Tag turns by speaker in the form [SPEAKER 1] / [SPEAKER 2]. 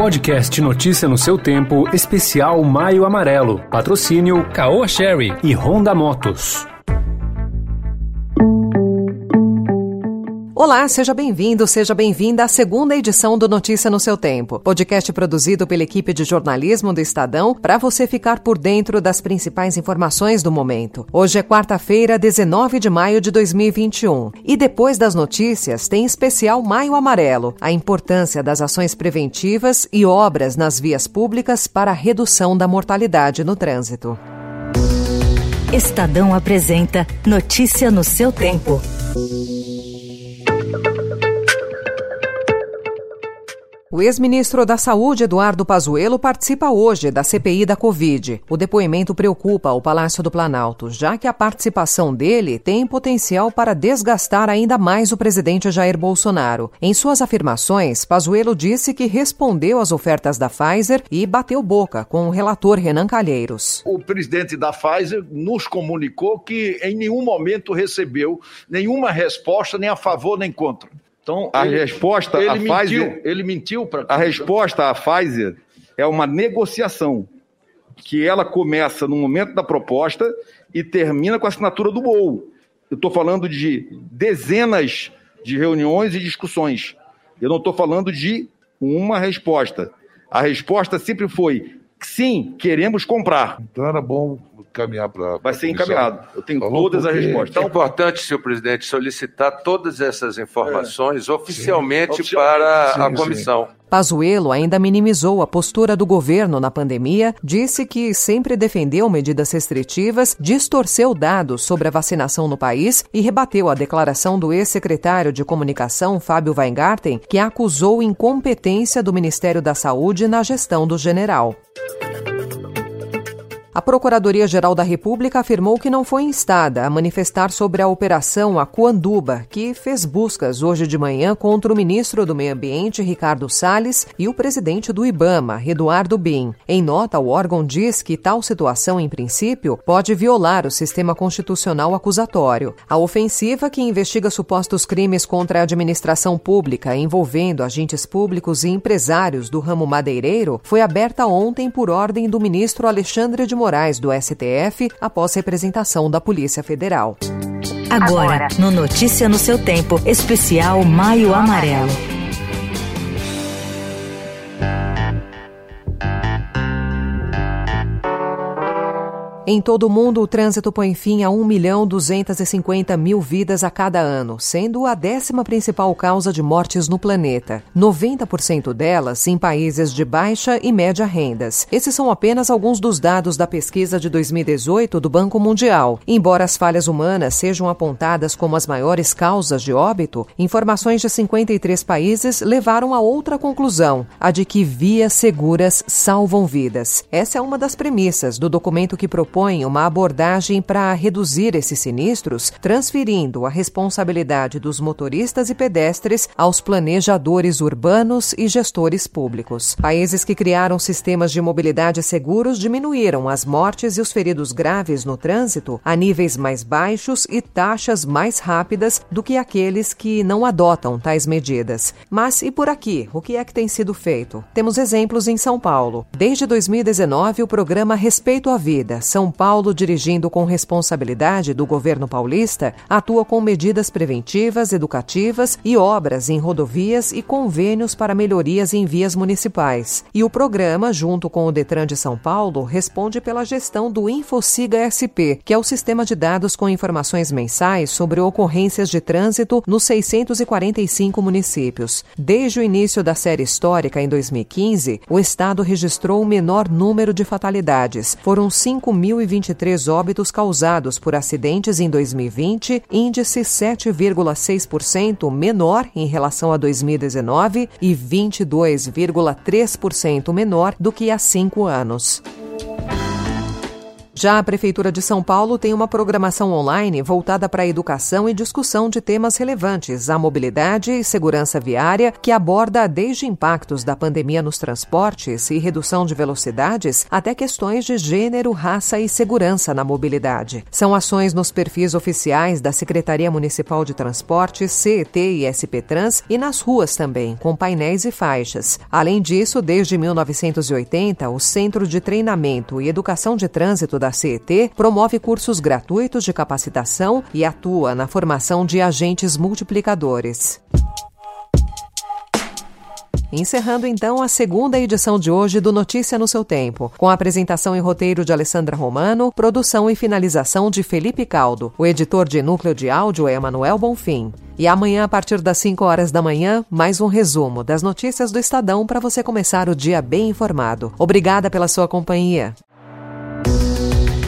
[SPEAKER 1] Podcast Notícia no seu tempo, especial Maio Amarelo. Patrocínio Caoa Sherry e Honda Motos.
[SPEAKER 2] Olá, seja bem-vindo, seja bem-vinda à segunda edição do Notícia no seu Tempo, podcast produzido pela equipe de jornalismo do Estadão para você ficar por dentro das principais informações do momento. Hoje é quarta-feira, 19 de maio de 2021. E depois das notícias, tem especial Maio Amarelo, a importância das ações preventivas e obras nas vias públicas para a redução da mortalidade no trânsito.
[SPEAKER 3] Estadão apresenta Notícia no seu tempo.
[SPEAKER 2] O ex-ministro da Saúde, Eduardo Pazuello, participa hoje da CPI da Covid. O depoimento preocupa o Palácio do Planalto, já que a participação dele tem potencial para desgastar ainda mais o presidente Jair Bolsonaro. Em suas afirmações, Pazuello disse que respondeu às ofertas da Pfizer e bateu boca com o relator Renan Calheiros.
[SPEAKER 4] O presidente da Pfizer nos comunicou que em nenhum momento recebeu nenhuma resposta nem a favor nem contra.
[SPEAKER 5] Então, a ele, resposta ele a
[SPEAKER 4] mentiu,
[SPEAKER 5] Pfizer,
[SPEAKER 4] ele mentiu para
[SPEAKER 5] A resposta à Pfizer é uma negociação que ela começa no momento da proposta e termina com a assinatura do BOU. Eu estou falando de dezenas de reuniões e discussões. Eu não estou falando de uma resposta. A resposta sempre foi: sim, queremos comprar.
[SPEAKER 6] Então era bom caminhar para.
[SPEAKER 5] Vai ser encaminhado. Eu tenho Falou todas as respostas.
[SPEAKER 7] É importante, senhor presidente, solicitar todas essas informações é. oficialmente sim. para sim, a comissão. Sim.
[SPEAKER 2] Pazuello ainda minimizou a postura do governo na pandemia, disse que sempre defendeu medidas restritivas, distorceu dados sobre a vacinação no país e rebateu a declaração do ex-secretário de Comunicação, Fábio Weingarten, que acusou incompetência do Ministério da Saúde na gestão do general. A Procuradoria-Geral da República afirmou que não foi instada a manifestar sobre a Operação Acuanduba, que fez buscas hoje de manhã contra o ministro do Meio Ambiente, Ricardo Salles, e o presidente do IBAMA, Eduardo Bin. Em nota, o órgão diz que tal situação, em princípio, pode violar o sistema constitucional acusatório. A ofensiva, que investiga supostos crimes contra a administração pública envolvendo agentes públicos e empresários do ramo madeireiro, foi aberta ontem por ordem do ministro Alexandre de Moraes, do STF, após representação da Polícia Federal.
[SPEAKER 3] Agora, no Notícia no seu tempo, especial Maio Amarelo.
[SPEAKER 2] Em todo o mundo, o trânsito põe fim a 1 milhão 250 mil vidas a cada ano, sendo a décima principal causa de mortes no planeta. 90% delas em países de baixa e média rendas. Esses são apenas alguns dos dados da pesquisa de 2018 do Banco Mundial. Embora as falhas humanas sejam apontadas como as maiores causas de óbito, informações de 53 países levaram a outra conclusão, a de que vias seguras salvam vidas. Essa é uma das premissas do documento que propõe propõe uma abordagem para reduzir esses sinistros, transferindo a responsabilidade dos motoristas e pedestres aos planejadores urbanos e gestores públicos. Países que criaram sistemas de mobilidade seguros diminuíram as mortes e os feridos graves no trânsito a níveis mais baixos e taxas mais rápidas do que aqueles que não adotam tais medidas. Mas e por aqui? O que é que tem sido feito? Temos exemplos em São Paulo. Desde 2019, o programa Respeito à Vida, São Paulo, dirigindo com responsabilidade do governo paulista, atua com medidas preventivas, educativas e obras em rodovias e convênios para melhorias em vias municipais. E o programa, junto com o Detran de São Paulo, responde pela gestão do InfoSiga SP, que é o sistema de dados com informações mensais sobre ocorrências de trânsito nos 645 municípios. Desde o início da série histórica, em 2015, o Estado registrou o menor número de fatalidades. Foram 5 mil 1.023 óbitos causados por acidentes em 2020, índice 7,6% menor em relação a 2019 e 22,3% menor do que há cinco anos. Já a Prefeitura de São Paulo tem uma programação online voltada para a educação e discussão de temas relevantes à mobilidade e segurança viária, que aborda desde impactos da pandemia nos transportes e redução de velocidades até questões de gênero, raça e segurança na mobilidade. São ações nos perfis oficiais da Secretaria Municipal de Transportes, CET e SP Trans e nas ruas também, com painéis e faixas. Além disso, desde 1980, o Centro de Treinamento e Educação de Trânsito da CET promove cursos gratuitos de capacitação e atua na formação de agentes multiplicadores. Encerrando então a segunda edição de hoje do Notícia no seu Tempo, com a apresentação e roteiro de Alessandra Romano, produção e finalização de Felipe Caldo. O editor de núcleo de áudio é Emanuel Bonfim. E amanhã, a partir das 5 horas da manhã, mais um resumo das notícias do Estadão para você começar o dia bem informado. Obrigada pela sua companhia.